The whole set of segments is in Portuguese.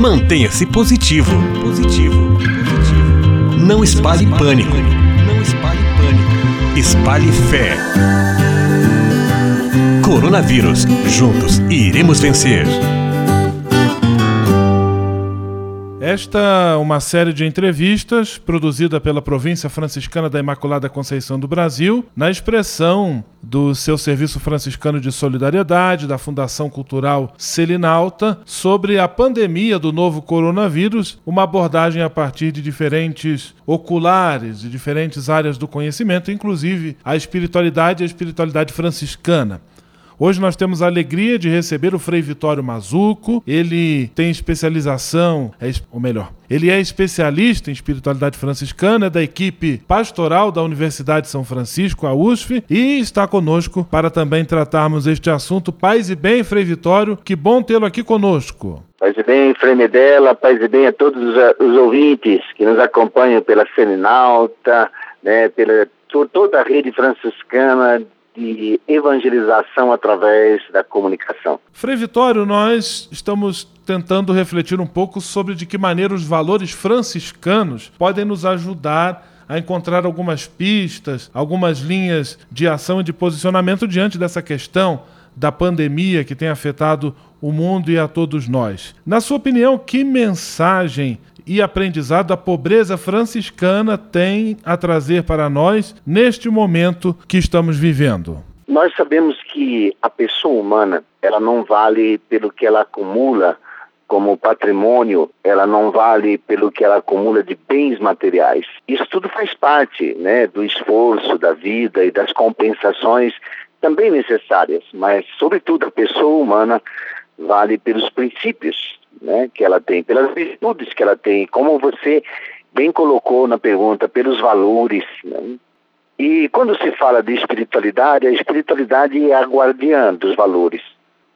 Mantenha-se positivo. Positivo. Positivo. Não espalhe pânico. Não espalhe pânico. Espalhe fé. Coronavírus. Juntos iremos vencer. Esta é uma série de entrevistas produzida pela Província Franciscana da Imaculada Conceição do Brasil, na expressão do seu Serviço Franciscano de Solidariedade, da Fundação Cultural Selinalta, sobre a pandemia do novo coronavírus, uma abordagem a partir de diferentes oculares, de diferentes áreas do conhecimento, inclusive a espiritualidade e a espiritualidade franciscana. Hoje nós temos a alegria de receber o Frei Vitório Mazuco. Ele tem especialização, é, ou melhor, ele é especialista em espiritualidade franciscana, da equipe pastoral da Universidade de São Francisco, a USF, e está conosco para também tratarmos este assunto. Paz e bem, Frei Vitório, que bom tê-lo aqui conosco. Paz e bem, Frei Medela, paz e bem a todos os, os ouvintes que nos acompanham pela Seminalta, né, pela toda a rede franciscana de evangelização através da comunicação. Frei Vitório, nós estamos tentando refletir um pouco sobre de que maneira os valores franciscanos podem nos ajudar a encontrar algumas pistas, algumas linhas de ação e de posicionamento diante dessa questão da pandemia que tem afetado o mundo e a todos nós. Na sua opinião, que mensagem e aprendizado a pobreza franciscana tem a trazer para nós neste momento que estamos vivendo? Nós sabemos que a pessoa humana, ela não vale pelo que ela acumula como patrimônio, ela não vale pelo que ela acumula de bens materiais. Isso tudo faz parte, né, do esforço da vida e das compensações também necessárias, mas sobretudo a pessoa humana vale pelos princípios né, que ela tem, pelas virtudes que ela tem, como você bem colocou na pergunta, pelos valores. Né? E quando se fala de espiritualidade, a espiritualidade é a guardiã dos valores,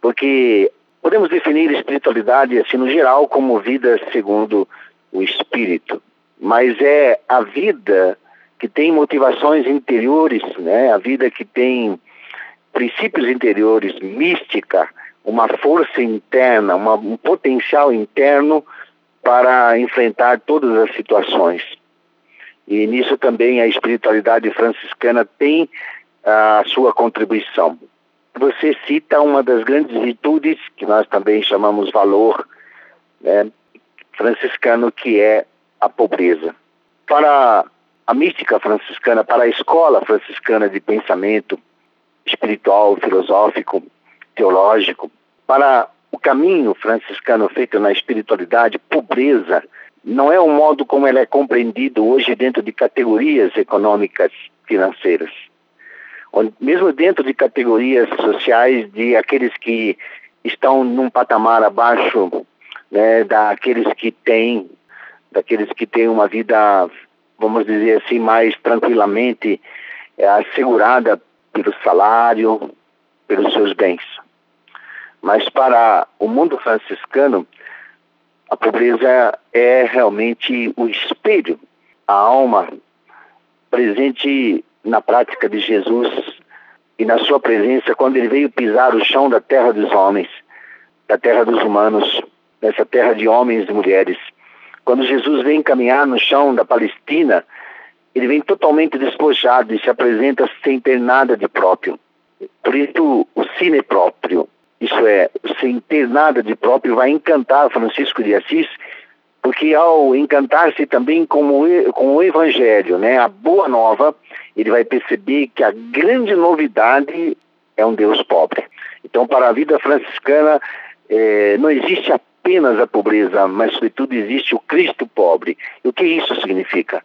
porque podemos definir espiritualidade, assim, no geral, como vida segundo o espírito, mas é a vida que tem motivações interiores, né? a vida que tem princípios interiores, mística, uma força interna, uma, um potencial interno para enfrentar todas as situações. E nisso também a espiritualidade franciscana tem a sua contribuição. Você cita uma das grandes virtudes, que nós também chamamos valor né, franciscano, que é a pobreza. Para a mística franciscana, para a escola franciscana de pensamento espiritual, filosófico, teológico, para o caminho franciscano feito na espiritualidade, pobreza não é o modo como ela é compreendido hoje dentro de categorias econômicas financeiras. Mesmo dentro de categorias sociais de aqueles que estão num patamar abaixo né, daqueles que têm, daqueles que têm uma vida, vamos dizer assim, mais tranquilamente é, assegurada pelo salário, pelos seus bens. Mas para o mundo franciscano, a pobreza é realmente o espelho, a alma presente na prática de Jesus e na sua presença quando ele veio pisar o chão da terra dos homens, da terra dos humanos, nessa terra de homens e mulheres. Quando Jesus vem caminhar no chão da Palestina, ele vem totalmente despojado e se apresenta sem ter nada de próprio. Por isso, o cine próprio, isso é, sem ter nada de próprio, vai encantar Francisco de Assis, porque ao encantar-se também com o, com o Evangelho, né, a boa nova, ele vai perceber que a grande novidade é um Deus pobre. Então, para a vida franciscana, é, não existe apenas a pobreza, mas sobretudo existe o Cristo pobre. E o que isso significa?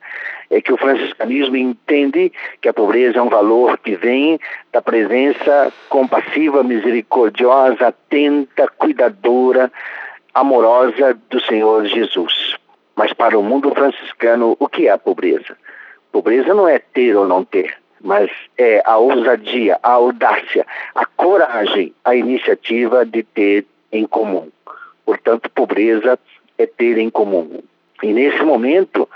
É que o franciscanismo entende que a pobreza é um valor que vem da presença compassiva, misericordiosa, atenta, cuidadora, amorosa do Senhor Jesus. Mas para o mundo franciscano, o que é a pobreza? Pobreza não é ter ou não ter, mas é a ousadia, a audácia, a coragem, a iniciativa de ter em comum. Portanto, pobreza é ter em comum. E nesse momento,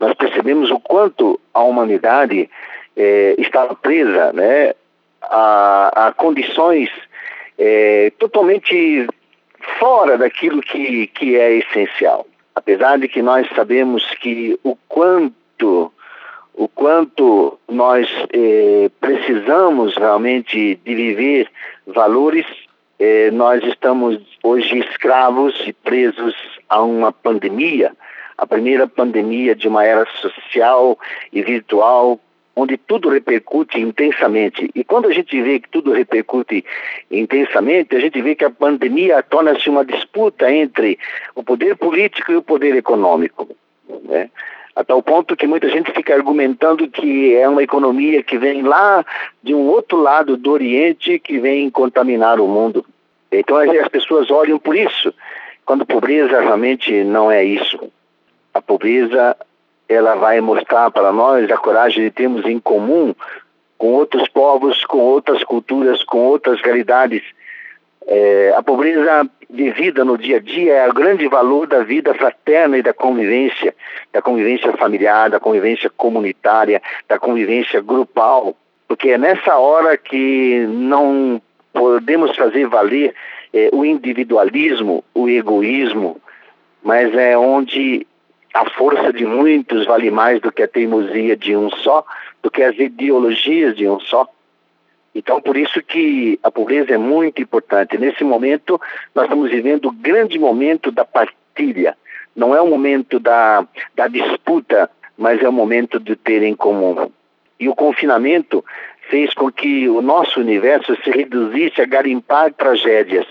nós percebemos o quanto a humanidade é, presa né, a, a condições é, totalmente fora daquilo que, que é essencial. Apesar de que nós sabemos que o quanto o quanto nós eh, precisamos realmente de viver valores, nós estamos hoje escravos e presos a uma pandemia, a primeira pandemia de uma era social e virtual onde tudo repercute intensamente. E quando a gente vê que tudo repercute intensamente, a gente vê que a pandemia torna-se uma disputa entre o poder político e o poder econômico. Né? A tal ponto que muita gente fica argumentando que é uma economia que vem lá de um outro lado do Oriente que vem contaminar o mundo. Então as pessoas olham por isso, quando pobreza realmente não é isso. A pobreza ela vai mostrar para nós a coragem de termos em comum com outros povos, com outras culturas, com outras realidades. É, a pobreza de vida no dia a dia é o grande valor da vida fraterna e da convivência, da convivência familiar, da convivência comunitária, da convivência grupal, porque é nessa hora que não podemos fazer valer é, o individualismo, o egoísmo, mas é onde a força de muitos vale mais do que a teimosia de um só, do que as ideologias de um só. Então, por isso que a pobreza é muito importante. Nesse momento, nós estamos vivendo o grande momento da partilha. Não é o momento da, da disputa, mas é o momento de ter em comum. E o confinamento fez com que o nosso universo se reduzisse a garimpar tragédias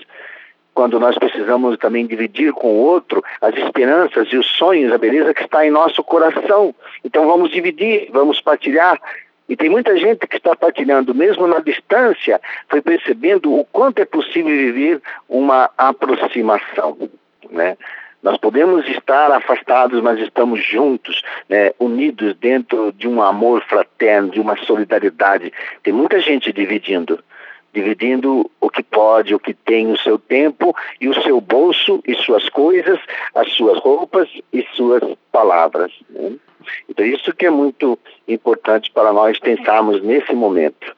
quando nós precisamos também dividir com o outro as esperanças e os sonhos, a beleza que está em nosso coração. Então vamos dividir, vamos partilhar. E tem muita gente que está partilhando, mesmo na distância, foi percebendo o quanto é possível viver uma aproximação. Né? Nós podemos estar afastados, mas estamos juntos, né, unidos dentro de um amor fraterno, de uma solidariedade. Tem muita gente dividindo dividindo o que pode, o que tem, o seu tempo e o seu bolso e suas coisas, as suas roupas e suas palavras. Né? Então, isso que é muito importante para nós pensarmos nesse momento.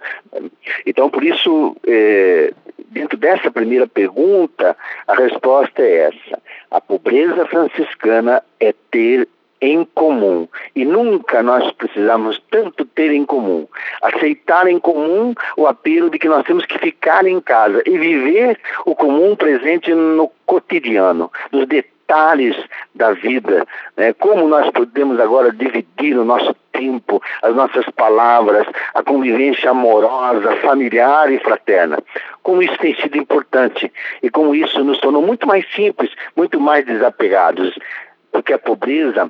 Então, por isso, é, dentro dessa primeira pergunta, a resposta é essa. A pobreza franciscana é ter em comum. E nunca nós precisamos tanto ter em comum. Aceitar em comum o apelo de que nós temos que ficar em casa e viver o comum presente no cotidiano, nos detalhes da vida. Né? Como nós podemos agora dividir o nosso tempo, as nossas palavras, a convivência amorosa, familiar e fraterna. Como isso tem sido importante e como isso nos tornou muito mais simples, muito mais desapegados porque a pobreza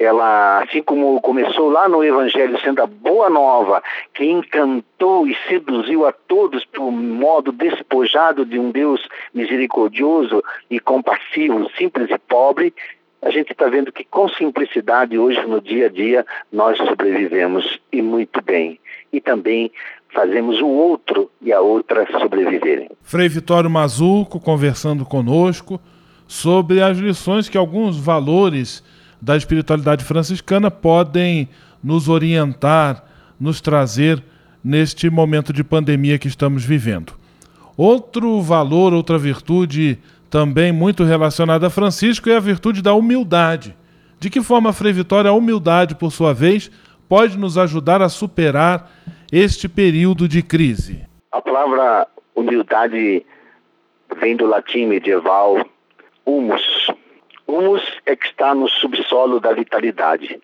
ela, assim como começou lá no Evangelho, sendo a boa nova, que encantou e seduziu a todos por modo despojado de um Deus misericordioso e compassivo, simples e pobre, a gente está vendo que com simplicidade hoje no dia a dia nós sobrevivemos e muito bem. E também fazemos o outro e a outra sobreviverem. Frei Vitório Mazuco conversando conosco sobre as lições que alguns valores da espiritualidade franciscana podem nos orientar, nos trazer neste momento de pandemia que estamos vivendo. Outro valor, outra virtude também muito relacionada a Francisco é a virtude da humildade. De que forma, Frei Vitória, a humildade, por sua vez, pode nos ajudar a superar este período de crise? A palavra humildade vem do latim medieval humus. Humus é que está no subsolo da vitalidade.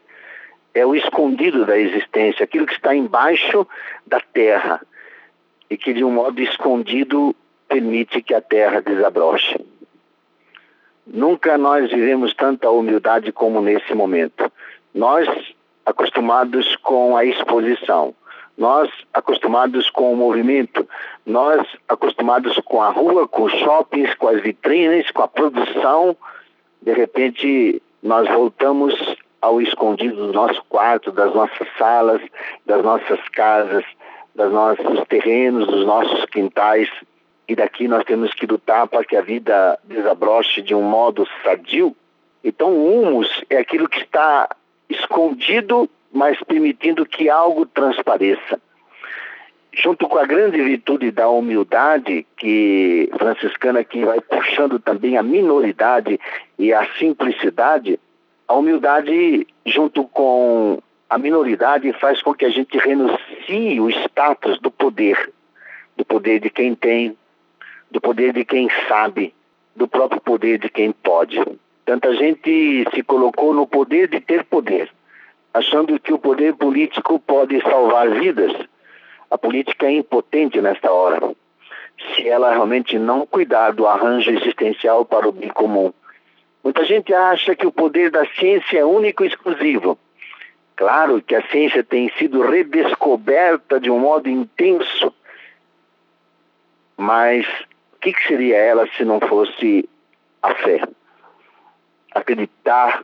É o escondido da existência, aquilo que está embaixo da terra e que de um modo escondido permite que a terra desabroche. Nunca nós vivemos tanta humildade como nesse momento. Nós acostumados com a exposição, nós acostumados com o movimento, nós acostumados com a rua, com os shoppings, com as vitrines, com a produção, de repente nós voltamos ao escondido do nosso quarto, das nossas salas, das nossas casas, dos nossos terrenos, dos nossos quintais. E daqui nós temos que lutar para que a vida desabroche de um modo sadio. Então, o humus é aquilo que está escondido mas permitindo que algo transpareça. Junto com a grande virtude da humildade que franciscana que vai puxando também a minoridade e a simplicidade, a humildade junto com a minoridade faz com que a gente renuncie o status do poder, do poder de quem tem, do poder de quem sabe, do próprio poder de quem pode. Tanta gente se colocou no poder de ter poder, achando que o poder político pode salvar vidas. A política é impotente nesta hora, se ela realmente não cuidar do arranjo existencial para o bem comum. Muita gente acha que o poder da ciência é único e exclusivo. Claro que a ciência tem sido redescoberta de um modo intenso, mas o que, que seria ela se não fosse a fé? Acreditar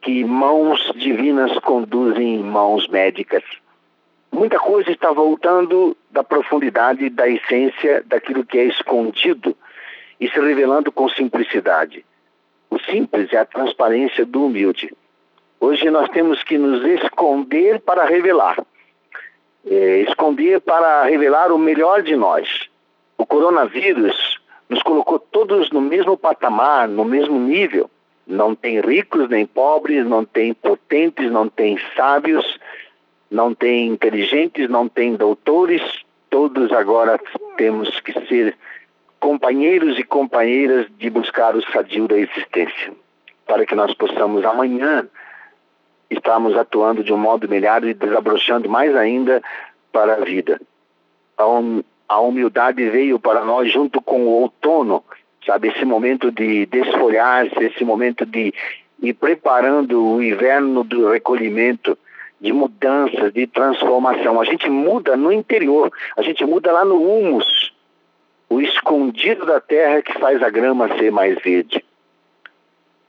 que mãos divinas conduzem mãos médicas. Muita coisa está voltando da profundidade, da essência daquilo que é escondido e se revelando com simplicidade. O simples é a transparência do humilde. Hoje nós temos que nos esconder para revelar. É, esconder para revelar o melhor de nós. O coronavírus nos colocou todos no mesmo patamar, no mesmo nível. Não tem ricos nem pobres, não tem potentes, não tem sábios, não tem inteligentes, não tem doutores. Todos agora temos que ser companheiros e companheiras de buscar o sadio da existência, para que nós possamos amanhã estarmos atuando de um modo melhor e desabrochando mais ainda para a vida. A humildade veio para nós junto com o outono, sabe, esse momento de desfolhar-se, esse momento de ir preparando o inverno do recolhimento, de mudanças, de transformação. A gente muda no interior, a gente muda lá no humus, o escondido da terra que faz a grama ser mais verde.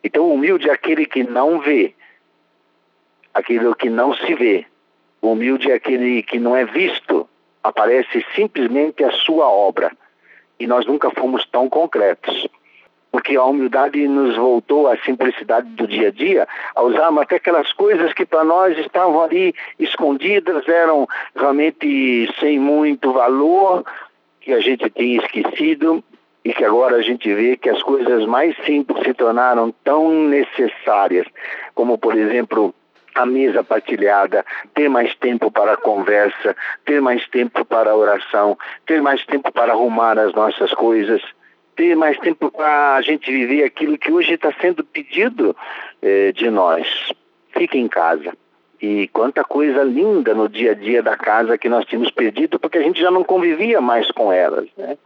Então, humilde é aquele que não vê, aquele que não se vê. Humilde é aquele que não é visto, aparece simplesmente a sua obra. E nós nunca fomos tão concretos. Porque a humildade nos voltou à simplicidade do dia a dia, a usarmos até aquelas coisas que para nós estavam ali escondidas, eram realmente sem muito valor, que a gente tinha esquecido e que agora a gente vê que as coisas mais simples se tornaram tão necessárias, como por exemplo a mesa partilhada, ter mais tempo para a conversa, ter mais tempo para a oração, ter mais tempo para arrumar as nossas coisas, ter mais tempo para a gente viver aquilo que hoje está sendo pedido eh, de nós. Fique em casa. E quanta coisa linda no dia a dia da casa que nós tínhamos perdido porque a gente já não convivia mais com elas. Né?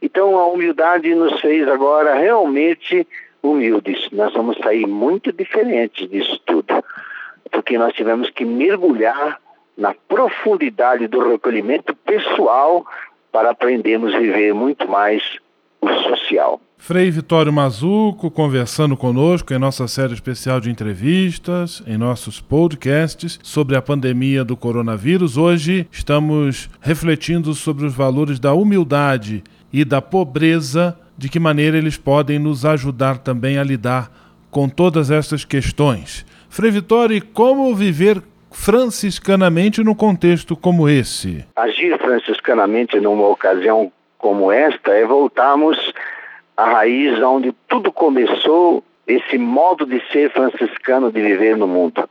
Então a humildade nos fez agora realmente humildes. Nós vamos sair muito diferentes disso tudo, porque nós tivemos que mergulhar na profundidade do recolhimento pessoal para aprendermos a viver muito mais social. Frei Vitório Mazuco conversando conosco em nossa série especial de entrevistas, em nossos podcasts sobre a pandemia do coronavírus. Hoje estamos refletindo sobre os valores da humildade e da pobreza, de que maneira eles podem nos ajudar também a lidar com todas essas questões. Frei Vitório, como viver franciscanamente num contexto como esse? Agir franciscanamente numa ocasião como esta é voltarmos à raiz onde tudo começou, esse modo de ser franciscano de viver no mundo.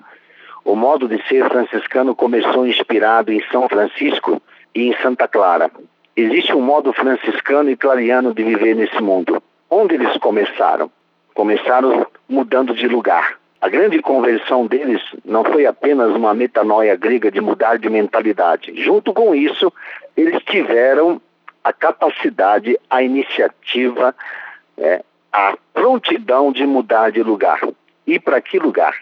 O modo de ser franciscano começou inspirado em São Francisco e em Santa Clara. Existe um modo franciscano e clariano de viver nesse mundo. Onde eles começaram? Começaram mudando de lugar. A grande conversão deles não foi apenas uma metanoia grega de mudar de mentalidade. Junto com isso, eles tiveram a capacidade, a iniciativa, é, a prontidão de mudar de lugar. Ir para que lugar?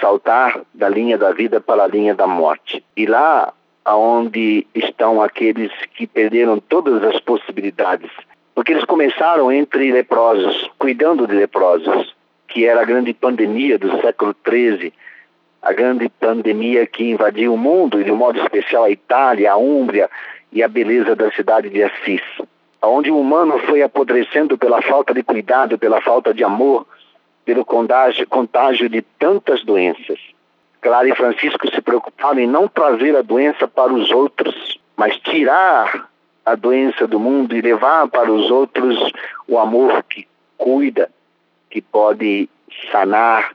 Saltar da linha da vida para a linha da morte. E lá onde estão aqueles que perderam todas as possibilidades. Porque eles começaram entre leprosos, cuidando de leprosos, que era a grande pandemia do século XIII, a grande pandemia que invadiu o mundo, e de um modo especial a Itália, a Úmbria, e a beleza da cidade de Assis, onde o humano foi apodrecendo pela falta de cuidado, pela falta de amor, pelo contágio, contágio de tantas doenças. Clara e Francisco se preocuparam em não trazer a doença para os outros, mas tirar a doença do mundo e levar para os outros o amor que cuida, que pode sanar,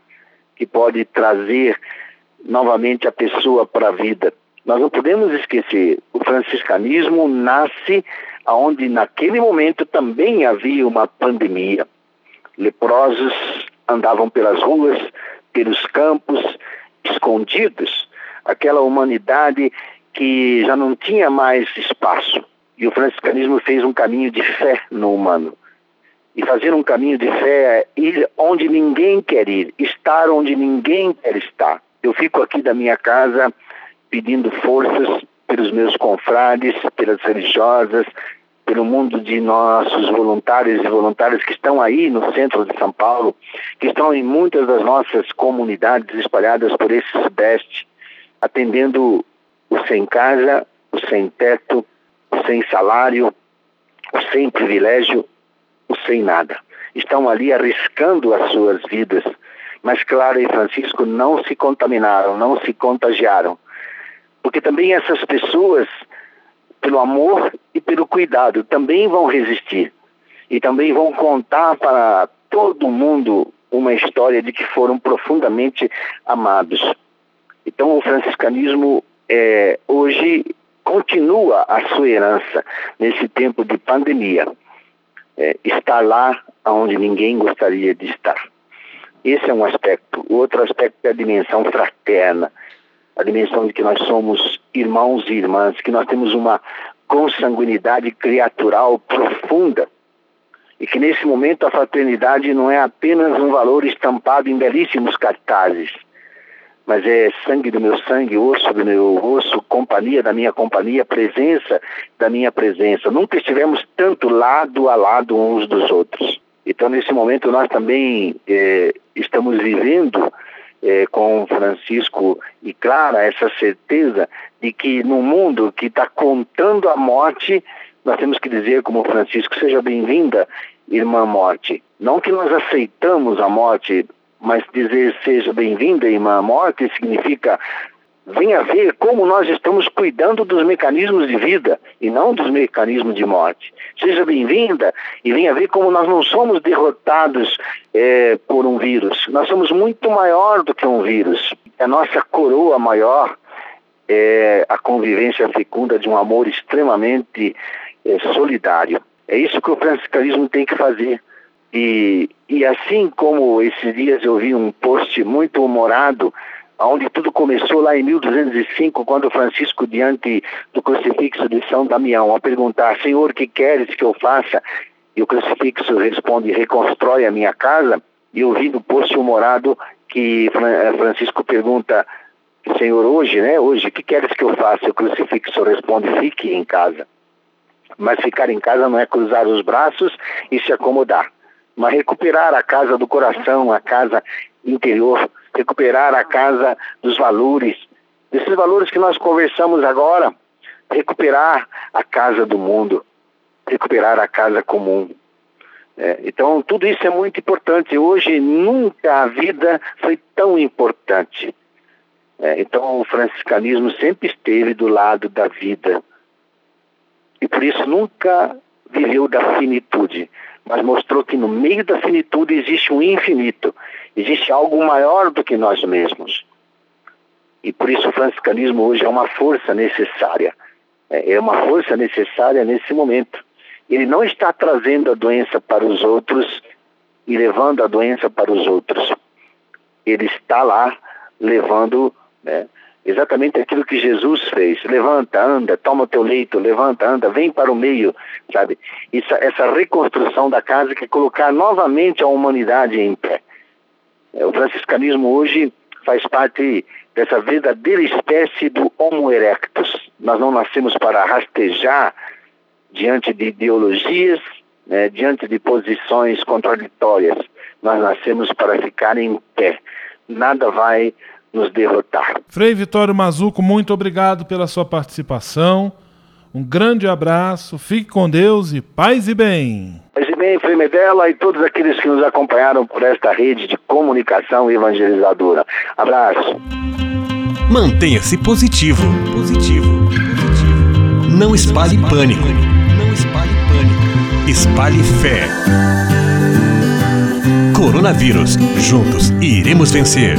que pode trazer novamente a pessoa para a vida. Nós não podemos esquecer, o franciscanismo nasce onde naquele momento também havia uma pandemia. Leprosos andavam pelas ruas, pelos campos, escondidos. Aquela humanidade que já não tinha mais espaço. E o franciscanismo fez um caminho de fé no humano. E fazer um caminho de fé é ir onde ninguém quer ir, estar onde ninguém quer estar. Eu fico aqui da minha casa pedindo forças pelos meus confrades, pelas religiosas, pelo mundo de nossos voluntários e voluntárias que estão aí no centro de São Paulo, que estão em muitas das nossas comunidades espalhadas por esse sudeste, atendendo o sem casa, o sem teto, o sem salário, o sem privilégio, o sem nada. Estão ali arriscando as suas vidas, mas Clara e Francisco não se contaminaram, não se contagiaram. Porque também essas pessoas, pelo amor e pelo cuidado, também vão resistir. E também vão contar para todo mundo uma história de que foram profundamente amados. Então, o franciscanismo é, hoje continua a sua herança nesse tempo de pandemia. É, estar lá onde ninguém gostaria de estar. Esse é um aspecto. O outro aspecto é a dimensão fraterna, a dimensão de que nós somos irmãos e irmãs, que nós temos uma consanguinidade criatural profunda e que nesse momento a fraternidade não é apenas um valor estampado em belíssimos cartazes, mas é sangue do meu sangue, osso do meu osso, companhia da minha companhia, presença da minha presença. Nunca estivemos tanto lado a lado uns dos outros. Então, nesse momento, nós também é, estamos vivendo é, com Francisco e Clara essa certeza de que no mundo que está contando a morte, nós temos que dizer, como Francisco, seja bem-vinda, irmã morte. Não que nós aceitamos a morte, mas dizer seja bem-vinda, irmã morte, significa venha ver como nós estamos cuidando dos mecanismos de vida e não dos mecanismos de morte. Seja bem-vinda e venha ver como nós não somos derrotados é, por um vírus. Nós somos muito maior do que um vírus. A nossa coroa maior é a convivência fecunda de um amor extremamente é, solidário. É isso que o franciscanismo tem que fazer. E, e assim como esses dias eu vi um post muito humorado, onde tudo começou lá em 1205, quando Francisco, diante do crucifixo de São Damião, a perguntar: Senhor, que queres que eu faça? E o crucifixo responde: Reconstrói a minha casa. E eu vi no post humorado que eh, Francisco pergunta: Senhor, hoje, né? Hoje, o que queres que eu faça? O crucifixo responde: Fique em casa. Mas ficar em casa não é cruzar os braços e se acomodar mas recuperar a casa do coração, a casa interior, recuperar a casa dos valores, desses valores que nós conversamos agora, recuperar a casa do mundo, recuperar a casa comum. É, então, tudo isso é muito importante. Hoje, nunca a vida foi tão importante. É, então, o franciscanismo sempre esteve do lado da vida. E por isso nunca viveu da finitude mas mostrou que no meio da finitude existe um infinito, existe algo maior do que nós mesmos. E por isso o franciscanismo hoje é uma força necessária. É, é uma força necessária nesse momento. Ele não está trazendo a doença para os outros e levando a doença para os outros. Ele está lá levando né, Exatamente aquilo que Jesus fez. Levanta, anda, toma o teu leito, levanta, anda, vem para o meio, sabe? Isso, essa reconstrução da casa que colocar novamente a humanidade em pé. O franciscanismo hoje faz parte dessa verdadeira espécie do Homo erectus. Nós não nascemos para rastejar diante de ideologias, né, diante de posições contraditórias. Nós nascemos para ficar em pé. Nada vai nos derrotar. Frei Vitório Mazuco, muito obrigado pela sua participação. Um grande abraço, fique com Deus e paz e bem. Paz e bem, Frei Medela e todos aqueles que nos acompanharam por esta rede de comunicação evangelizadora. Abraço. Mantenha-se positivo. Positivo. Positivo. Não espalhe pânico. Não espalhe pânico. Espalhe fé. Coronavírus. Juntos iremos vencer.